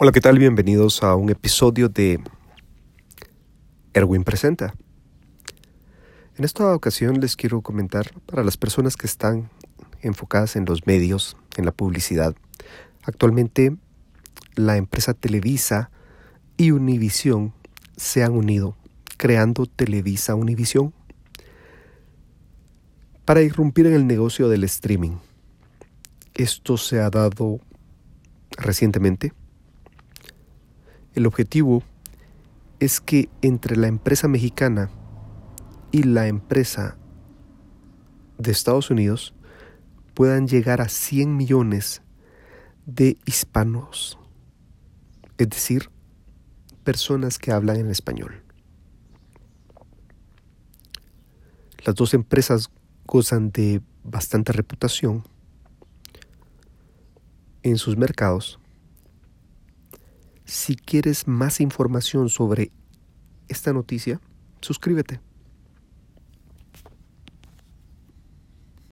Hola, ¿qué tal? Bienvenidos a un episodio de Erwin Presenta. En esta ocasión les quiero comentar para las personas que están enfocadas en los medios, en la publicidad. Actualmente la empresa Televisa y Univisión se han unido, creando Televisa Univisión para irrumpir en el negocio del streaming. Esto se ha dado recientemente. El objetivo es que entre la empresa mexicana y la empresa de Estados Unidos puedan llegar a 100 millones de hispanos, es decir, personas que hablan en español. Las dos empresas gozan de bastante reputación en sus mercados. Si quieres más información sobre esta noticia, suscríbete.